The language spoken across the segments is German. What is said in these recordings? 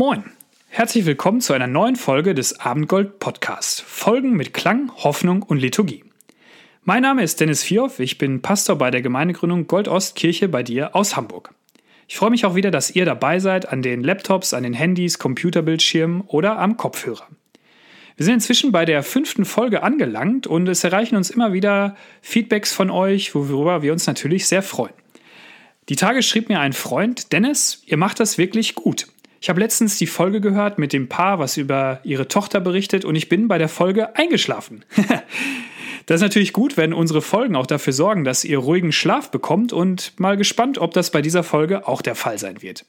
Moin! Herzlich willkommen zu einer neuen Folge des Abendgold Podcast. Folgen mit Klang, Hoffnung und Liturgie. Mein Name ist Dennis Vioff, ich bin Pastor bei der Gemeindegründung Goldostkirche bei dir aus Hamburg. Ich freue mich auch wieder, dass ihr dabei seid an den Laptops, an den Handys, Computerbildschirmen oder am Kopfhörer. Wir sind inzwischen bei der fünften Folge angelangt und es erreichen uns immer wieder Feedbacks von euch, worüber wir uns natürlich sehr freuen. Die Tage schrieb mir ein Freund, Dennis, ihr macht das wirklich gut. Ich habe letztens die Folge gehört mit dem Paar, was über ihre Tochter berichtet und ich bin bei der Folge eingeschlafen. das ist natürlich gut, wenn unsere Folgen auch dafür sorgen, dass ihr ruhigen Schlaf bekommt und mal gespannt, ob das bei dieser Folge auch der Fall sein wird.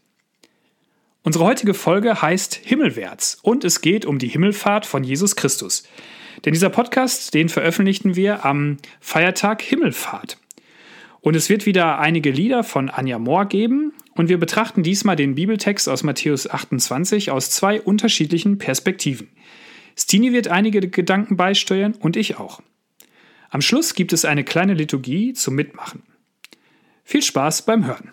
Unsere heutige Folge heißt Himmelwärts und es geht um die Himmelfahrt von Jesus Christus. Denn dieser Podcast, den veröffentlichten wir am Feiertag Himmelfahrt. Und es wird wieder einige Lieder von Anja Mohr geben und wir betrachten diesmal den Bibeltext aus Matthäus 28 aus zwei unterschiedlichen Perspektiven. Stini wird einige Gedanken beisteuern und ich auch. Am Schluss gibt es eine kleine Liturgie zum Mitmachen. Viel Spaß beim Hören.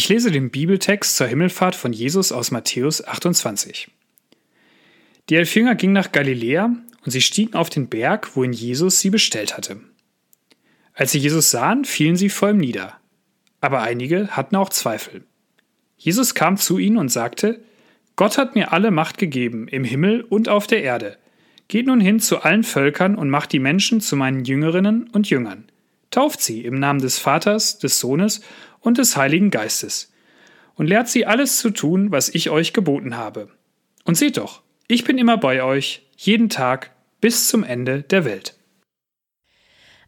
Ich lese den Bibeltext zur Himmelfahrt von Jesus aus Matthäus 28. Die elf Jünger gingen nach Galiläa und sie stiegen auf den Berg, wohin Jesus sie bestellt hatte. Als sie Jesus sahen, fielen sie vor ihm nieder. Aber einige hatten auch Zweifel. Jesus kam zu ihnen und sagte, Gott hat mir alle Macht gegeben, im Himmel und auf der Erde. Geht nun hin zu allen Völkern und macht die Menschen zu meinen Jüngerinnen und Jüngern. Tauft sie im Namen des Vaters, des Sohnes und des Heiligen Geistes. Und lehrt sie alles zu tun, was ich euch geboten habe. Und seht doch, ich bin immer bei euch, jeden Tag, bis zum Ende der Welt.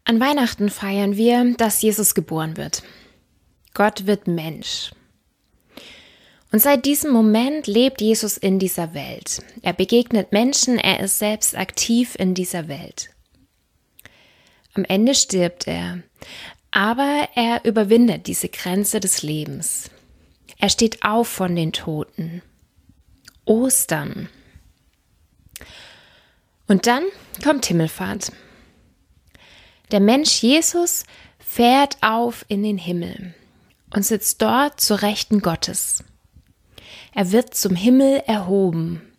An Weihnachten feiern wir, dass Jesus geboren wird. Gott wird Mensch. Und seit diesem Moment lebt Jesus in dieser Welt. Er begegnet Menschen, er ist selbst aktiv in dieser Welt. Am Ende stirbt er, aber er überwindet diese Grenze des Lebens. Er steht auf von den Toten. Ostern. Und dann kommt Himmelfahrt. Der Mensch Jesus fährt auf in den Himmel und sitzt dort zur Rechten Gottes. Er wird zum Himmel erhoben.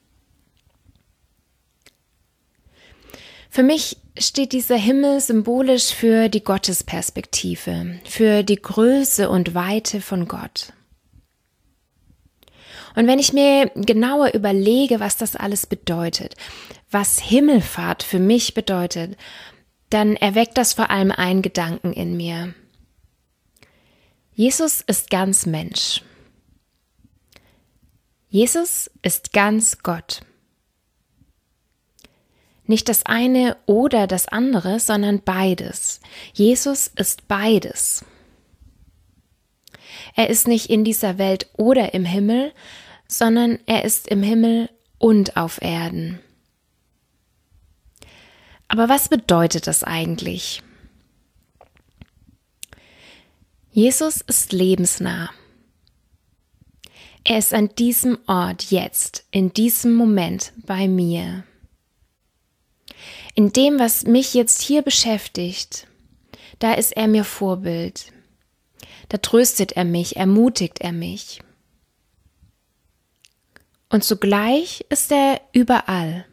Für mich steht dieser Himmel symbolisch für die Gottesperspektive, für die Größe und Weite von Gott. Und wenn ich mir genauer überlege, was das alles bedeutet, was Himmelfahrt für mich bedeutet, dann erweckt das vor allem einen Gedanken in mir. Jesus ist ganz Mensch. Jesus ist ganz Gott. Nicht das eine oder das andere, sondern beides. Jesus ist beides. Er ist nicht in dieser Welt oder im Himmel, sondern er ist im Himmel und auf Erden. Aber was bedeutet das eigentlich? Jesus ist lebensnah. Er ist an diesem Ort jetzt, in diesem Moment bei mir. In dem, was mich jetzt hier beschäftigt, da ist er mir Vorbild. Da tröstet er mich, ermutigt er mich. Und zugleich ist er überall.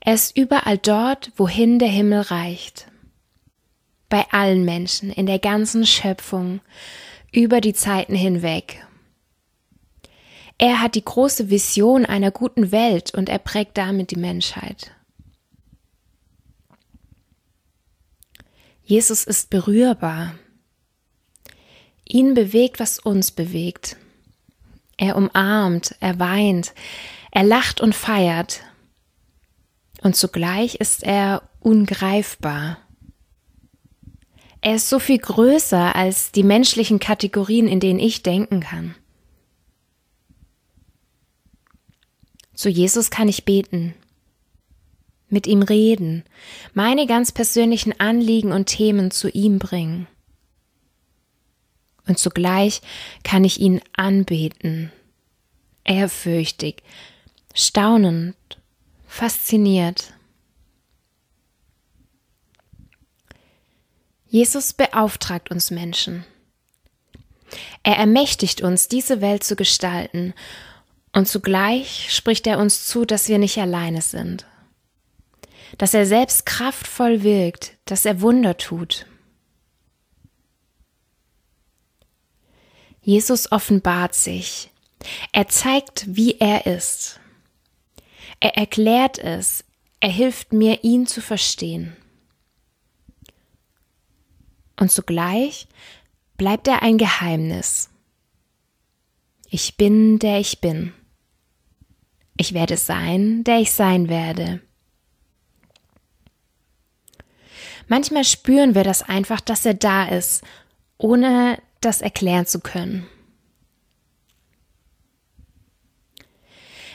Er ist überall dort, wohin der Himmel reicht bei allen Menschen, in der ganzen Schöpfung, über die Zeiten hinweg. Er hat die große Vision einer guten Welt und er prägt damit die Menschheit. Jesus ist berührbar. Ihn bewegt, was uns bewegt. Er umarmt, er weint, er lacht und feiert. Und zugleich ist er ungreifbar. Er ist so viel größer als die menschlichen Kategorien, in denen ich denken kann. Zu Jesus kann ich beten, mit ihm reden, meine ganz persönlichen Anliegen und Themen zu ihm bringen. Und zugleich kann ich ihn anbeten, ehrfürchtig, staunend, fasziniert. Jesus beauftragt uns Menschen. Er ermächtigt uns, diese Welt zu gestalten, und zugleich spricht er uns zu, dass wir nicht alleine sind, dass er selbst kraftvoll wirkt, dass er Wunder tut. Jesus offenbart sich, er zeigt, wie er ist. Er erklärt es, er hilft mir, ihn zu verstehen und zugleich bleibt er ein Geheimnis. Ich bin, der ich bin. Ich werde sein, der ich sein werde. Manchmal spüren wir das einfach, dass er da ist, ohne das erklären zu können.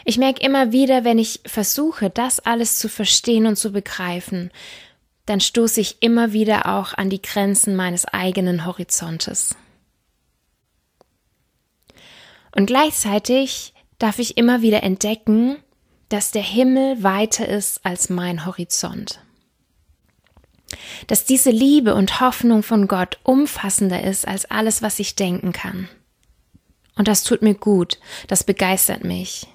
Ich merke immer wieder, wenn ich versuche, das alles zu verstehen und zu begreifen, dann stoße ich immer wieder auch an die Grenzen meines eigenen Horizontes. Und gleichzeitig darf ich immer wieder entdecken, dass der Himmel weiter ist als mein Horizont. Dass diese Liebe und Hoffnung von Gott umfassender ist als alles, was ich denken kann. Und das tut mir gut, das begeistert mich.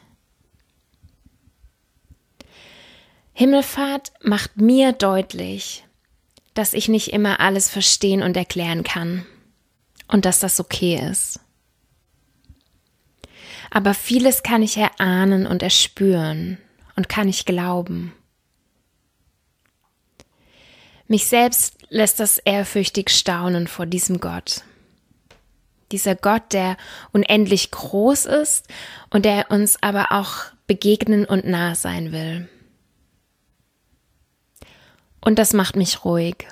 Himmelfahrt macht mir deutlich, dass ich nicht immer alles verstehen und erklären kann und dass das okay ist. Aber vieles kann ich erahnen und erspüren und kann ich glauben. Mich selbst lässt das ehrfürchtig staunen vor diesem Gott. Dieser Gott, der unendlich groß ist und der uns aber auch begegnen und nah sein will. Und das macht mich ruhig.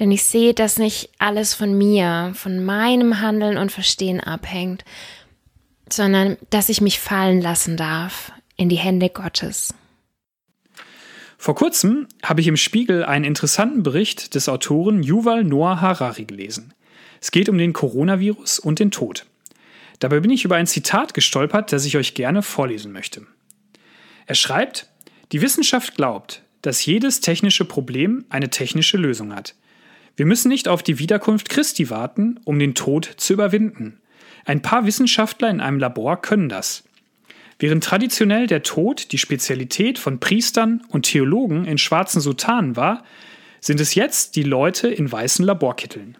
Denn ich sehe, dass nicht alles von mir, von meinem Handeln und Verstehen abhängt, sondern dass ich mich fallen lassen darf in die Hände Gottes. Vor kurzem habe ich im Spiegel einen interessanten Bericht des Autoren Yuval Noah Harari gelesen. Es geht um den Coronavirus und den Tod. Dabei bin ich über ein Zitat gestolpert, das ich euch gerne vorlesen möchte. Er schreibt, die Wissenschaft glaubt, dass jedes technische Problem eine technische Lösung hat. Wir müssen nicht auf die Wiederkunft Christi warten, um den Tod zu überwinden. Ein paar Wissenschaftler in einem Labor können das. Während traditionell der Tod die Spezialität von Priestern und Theologen in schwarzen Sutanen war, sind es jetzt die Leute in weißen Laborkitteln.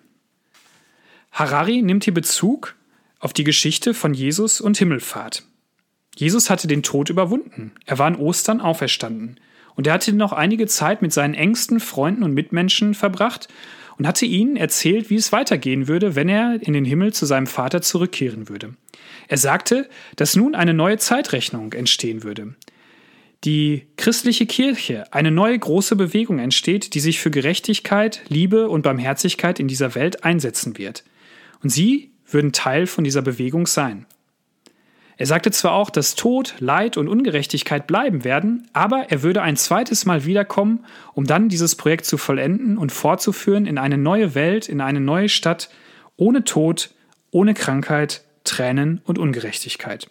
Harari nimmt hier Bezug auf die Geschichte von Jesus und Himmelfahrt. Jesus hatte den Tod überwunden. Er war an Ostern auferstanden und er hatte noch einige Zeit mit seinen engsten Freunden und Mitmenschen verbracht und hatte ihnen erzählt, wie es weitergehen würde, wenn er in den Himmel zu seinem Vater zurückkehren würde. Er sagte, dass nun eine neue Zeitrechnung entstehen würde. Die christliche Kirche, eine neue große Bewegung entsteht, die sich für Gerechtigkeit, Liebe und Barmherzigkeit in dieser Welt einsetzen wird. Und sie würden Teil von dieser Bewegung sein. Er sagte zwar auch, dass Tod, Leid und Ungerechtigkeit bleiben werden, aber er würde ein zweites Mal wiederkommen, um dann dieses Projekt zu vollenden und fortzuführen in eine neue Welt, in eine neue Stadt, ohne Tod, ohne Krankheit, Tränen und Ungerechtigkeit.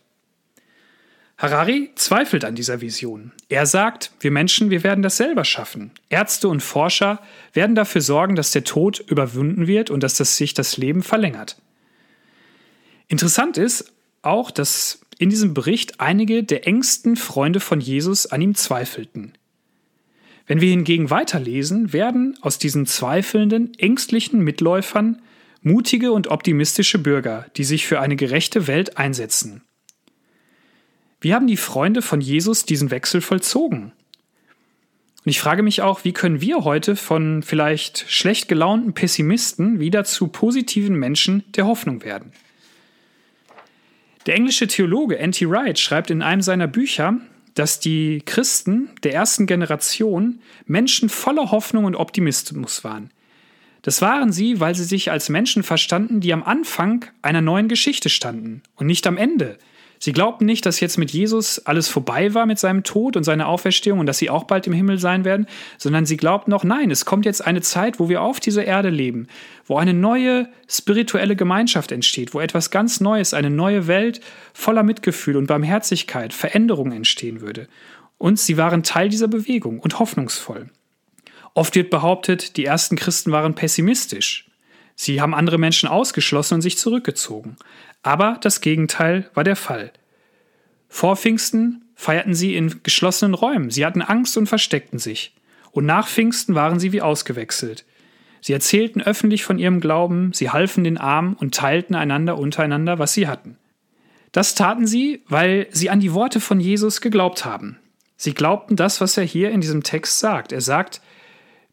Harari zweifelt an dieser Vision. Er sagt, wir Menschen, wir werden das selber schaffen. Ärzte und Forscher werden dafür sorgen, dass der Tod überwunden wird und dass das sich das Leben verlängert. Interessant ist, auch, dass in diesem Bericht einige der engsten Freunde von Jesus an ihm zweifelten. Wenn wir hingegen weiterlesen, werden aus diesen zweifelnden, ängstlichen Mitläufern mutige und optimistische Bürger, die sich für eine gerechte Welt einsetzen. Wie haben die Freunde von Jesus diesen Wechsel vollzogen? Und ich frage mich auch, wie können wir heute von vielleicht schlecht gelaunten Pessimisten wieder zu positiven Menschen der Hoffnung werden? Der englische Theologe N.T. Wright schreibt in einem seiner Bücher, dass die Christen der ersten Generation Menschen voller Hoffnung und Optimismus waren. Das waren sie, weil sie sich als Menschen verstanden, die am Anfang einer neuen Geschichte standen und nicht am Ende, Sie glaubten nicht, dass jetzt mit Jesus alles vorbei war mit seinem Tod und seiner Auferstehung und dass sie auch bald im Himmel sein werden, sondern sie glaubten noch, nein, es kommt jetzt eine Zeit, wo wir auf dieser Erde leben, wo eine neue spirituelle Gemeinschaft entsteht, wo etwas ganz Neues, eine neue Welt voller Mitgefühl und Barmherzigkeit, Veränderung entstehen würde. Und sie waren Teil dieser Bewegung und hoffnungsvoll. Oft wird behauptet, die ersten Christen waren pessimistisch. Sie haben andere Menschen ausgeschlossen und sich zurückgezogen. Aber das Gegenteil war der Fall. Vor Pfingsten feierten sie in geschlossenen Räumen, sie hatten Angst und versteckten sich. Und nach Pfingsten waren sie wie ausgewechselt. Sie erzählten öffentlich von ihrem Glauben, sie halfen den Armen und teilten einander untereinander, was sie hatten. Das taten sie, weil sie an die Worte von Jesus geglaubt haben. Sie glaubten das, was er hier in diesem Text sagt. Er sagt,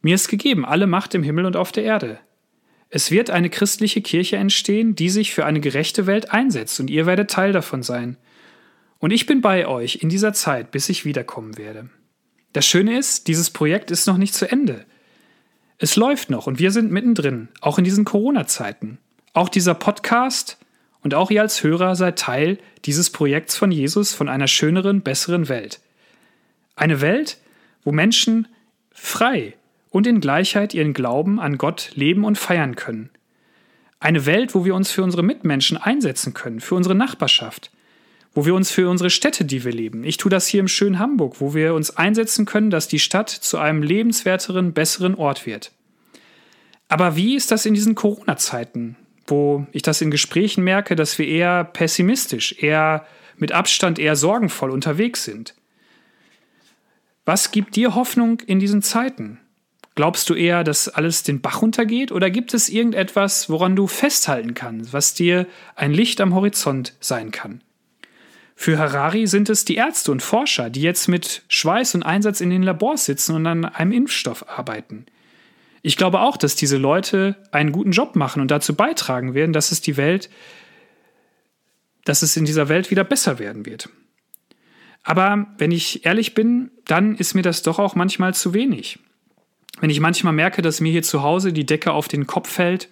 mir ist gegeben alle Macht im Himmel und auf der Erde. Es wird eine christliche Kirche entstehen, die sich für eine gerechte Welt einsetzt, und ihr werdet Teil davon sein. Und ich bin bei euch in dieser Zeit, bis ich wiederkommen werde. Das Schöne ist, dieses Projekt ist noch nicht zu Ende. Es läuft noch und wir sind mittendrin, auch in diesen Corona-Zeiten. Auch dieser Podcast und auch ihr als Hörer seid Teil dieses Projekts von Jesus, von einer schöneren, besseren Welt. Eine Welt, wo Menschen frei und in Gleichheit ihren Glauben an Gott leben und feiern können. Eine Welt, wo wir uns für unsere Mitmenschen einsetzen können, für unsere Nachbarschaft, wo wir uns für unsere Städte, die wir leben. Ich tue das hier im schönen Hamburg, wo wir uns einsetzen können, dass die Stadt zu einem lebenswerteren, besseren Ort wird. Aber wie ist das in diesen Corona-Zeiten, wo ich das in Gesprächen merke, dass wir eher pessimistisch, eher mit Abstand, eher sorgenvoll unterwegs sind? Was gibt dir Hoffnung in diesen Zeiten? Glaubst du eher, dass alles den Bach runtergeht oder gibt es irgendetwas, woran du festhalten kannst, was dir ein Licht am Horizont sein kann? Für Harari sind es die Ärzte und Forscher, die jetzt mit Schweiß und Einsatz in den Labors sitzen und an einem Impfstoff arbeiten. Ich glaube auch, dass diese Leute einen guten Job machen und dazu beitragen werden, dass es die Welt, dass es in dieser Welt wieder besser werden wird. Aber wenn ich ehrlich bin, dann ist mir das doch auch manchmal zu wenig wenn ich manchmal merke, dass mir hier zu Hause die Decke auf den Kopf fällt,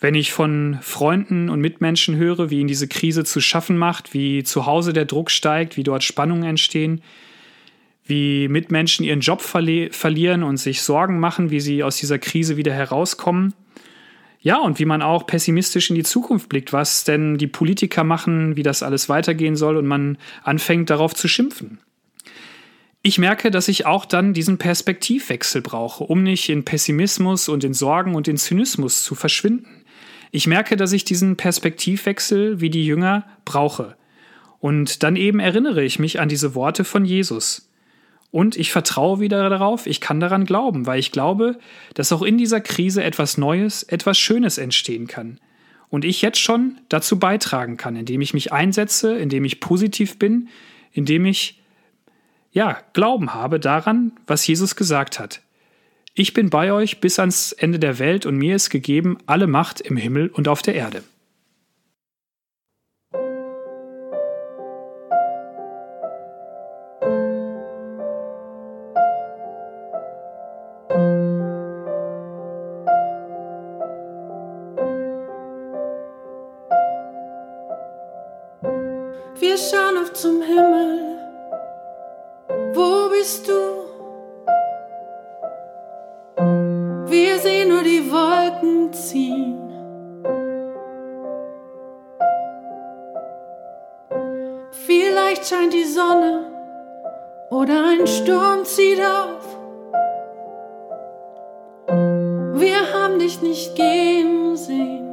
wenn ich von Freunden und Mitmenschen höre, wie ihnen diese Krise zu schaffen macht, wie zu Hause der Druck steigt, wie dort Spannungen entstehen, wie Mitmenschen ihren Job verli verlieren und sich Sorgen machen, wie sie aus dieser Krise wieder herauskommen. Ja, und wie man auch pessimistisch in die Zukunft blickt, was denn die Politiker machen, wie das alles weitergehen soll und man anfängt darauf zu schimpfen. Ich merke, dass ich auch dann diesen Perspektivwechsel brauche, um nicht in Pessimismus und in Sorgen und in Zynismus zu verschwinden. Ich merke, dass ich diesen Perspektivwechsel wie die Jünger brauche. Und dann eben erinnere ich mich an diese Worte von Jesus. Und ich vertraue wieder darauf, ich kann daran glauben, weil ich glaube, dass auch in dieser Krise etwas Neues, etwas Schönes entstehen kann. Und ich jetzt schon dazu beitragen kann, indem ich mich einsetze, indem ich positiv bin, indem ich ja, Glauben habe daran, was Jesus gesagt hat. Ich bin bei euch bis ans Ende der Welt und mir ist gegeben alle Macht im Himmel und auf der Erde. Wir schauen auf zum Himmel. Scheint die Sonne oder ein Sturm zieht auf. Wir haben dich nicht gehen sehen.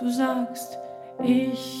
Du sagst, ich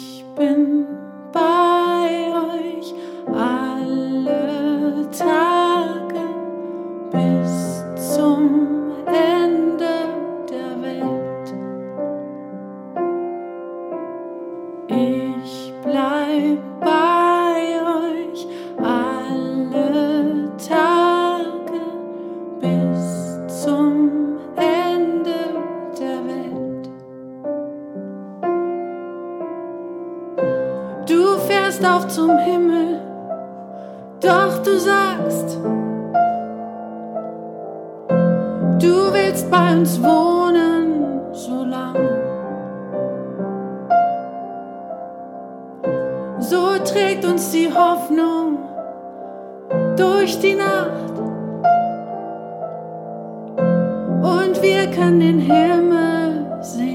wir können den Himmel sehen.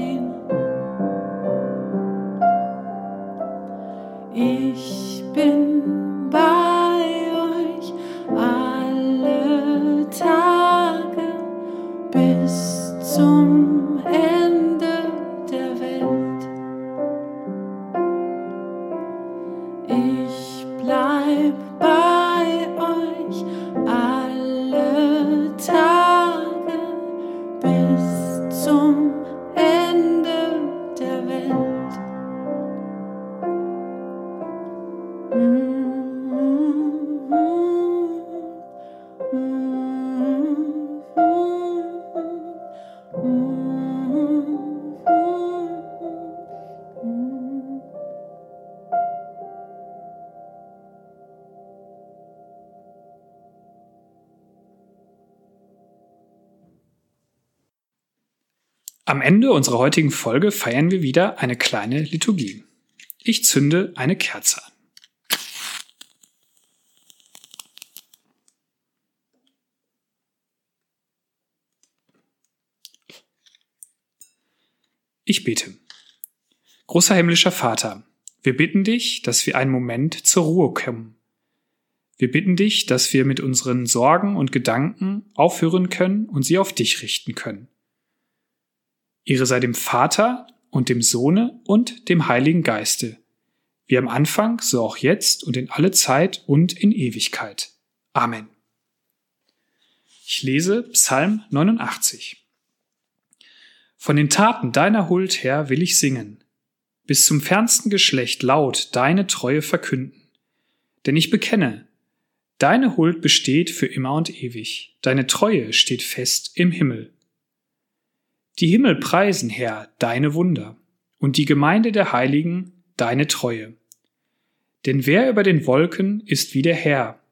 Am Ende unserer heutigen Folge feiern wir wieder eine kleine Liturgie. Ich zünde eine Kerze an. Ich bete. Großer himmlischer Vater, wir bitten dich, dass wir einen Moment zur Ruhe kommen. Wir bitten dich, dass wir mit unseren Sorgen und Gedanken aufhören können und sie auf dich richten können. Ehre sei dem Vater und dem Sohne und dem Heiligen Geiste, wie am Anfang, so auch jetzt und in alle Zeit und in Ewigkeit. Amen. Ich lese Psalm 89. Von den Taten deiner Huld her will ich singen, bis zum fernsten Geschlecht laut deine Treue verkünden. Denn ich bekenne, deine Huld besteht für immer und ewig, deine Treue steht fest im Himmel. Die Himmel preisen, Herr, deine Wunder, und die Gemeinde der Heiligen deine Treue. Denn wer über den Wolken ist wie der Herr?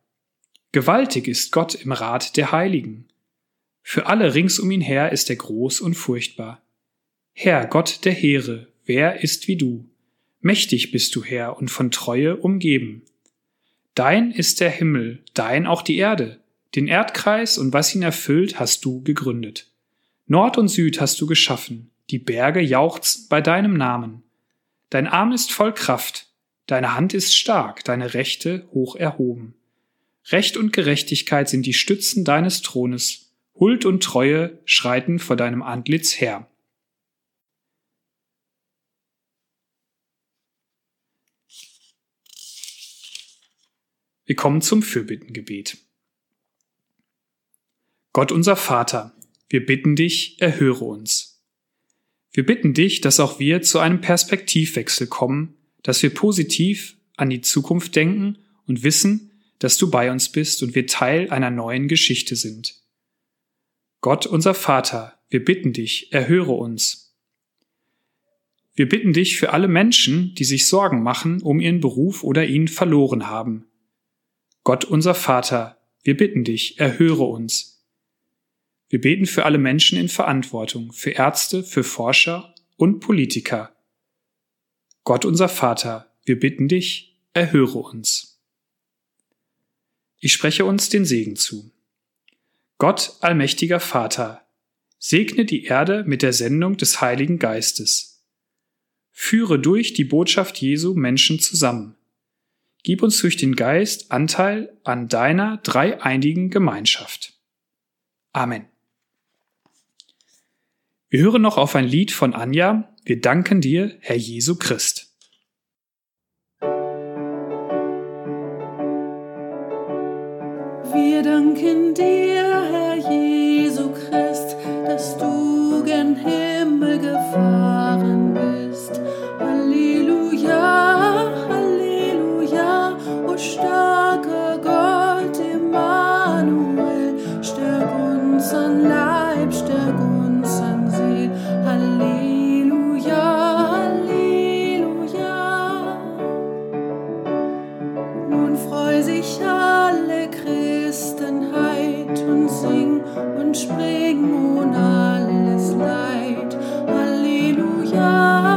Gewaltig ist Gott im Rat der Heiligen. Für alle rings um ihn her ist er groß und furchtbar. Herr, Gott der Heere, wer ist wie du? Mächtig bist du, Herr, und von Treue umgeben. Dein ist der Himmel, dein auch die Erde. Den Erdkreis und was ihn erfüllt, hast du gegründet. Nord und Süd hast du geschaffen, die Berge jauchzen bei deinem Namen. Dein Arm ist voll Kraft, deine Hand ist stark, deine Rechte hoch erhoben. Recht und Gerechtigkeit sind die Stützen deines Thrones, Huld und Treue schreiten vor deinem Antlitz her. Wir kommen zum Fürbittengebet. Gott unser Vater, wir bitten dich, erhöre uns. Wir bitten dich, dass auch wir zu einem Perspektivwechsel kommen, dass wir positiv an die Zukunft denken und wissen, dass du bei uns bist und wir Teil einer neuen Geschichte sind. Gott unser Vater, wir bitten dich, erhöre uns. Wir bitten dich für alle Menschen, die sich Sorgen machen um ihren Beruf oder ihn verloren haben. Gott unser Vater, wir bitten dich, erhöre uns. Wir beten für alle Menschen in Verantwortung, für Ärzte, für Forscher und Politiker. Gott unser Vater, wir bitten dich, erhöre uns. Ich spreche uns den Segen zu. Gott, allmächtiger Vater, segne die Erde mit der Sendung des Heiligen Geistes. Führe durch die Botschaft Jesu Menschen zusammen. Gib uns durch den Geist Anteil an deiner dreieinigen Gemeinschaft. Amen. Wir hören noch auf ein Lied von Anja. Wir danken dir, Herr Jesu Christ. Wir danken dir, God.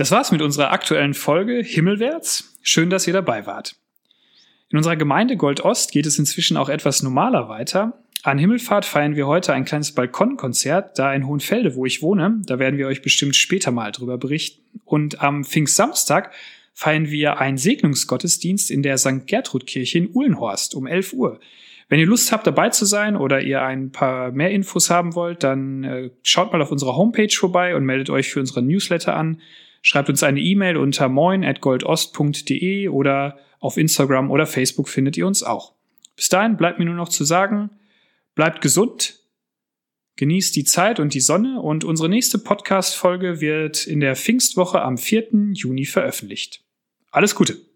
Das war's mit unserer aktuellen Folge Himmelwärts. Schön, dass ihr dabei wart. In unserer Gemeinde Gold Ost geht es inzwischen auch etwas normaler weiter. An Himmelfahrt feiern wir heute ein kleines Balkonkonzert, da in Hohenfelde, wo ich wohne. Da werden wir euch bestimmt später mal drüber berichten. Und am Pfingstsamstag feiern wir einen Segnungsgottesdienst in der St. Gertrud-Kirche in Uhlenhorst um 11 Uhr. Wenn ihr Lust habt, dabei zu sein oder ihr ein paar mehr Infos haben wollt, dann äh, schaut mal auf unserer Homepage vorbei und meldet euch für unseren Newsletter an. Schreibt uns eine E-Mail unter moin.goldost.de oder auf Instagram oder Facebook findet ihr uns auch. Bis dahin bleibt mir nur noch zu sagen, bleibt gesund, genießt die Zeit und die Sonne und unsere nächste Podcast-Folge wird in der Pfingstwoche am 4. Juni veröffentlicht. Alles Gute!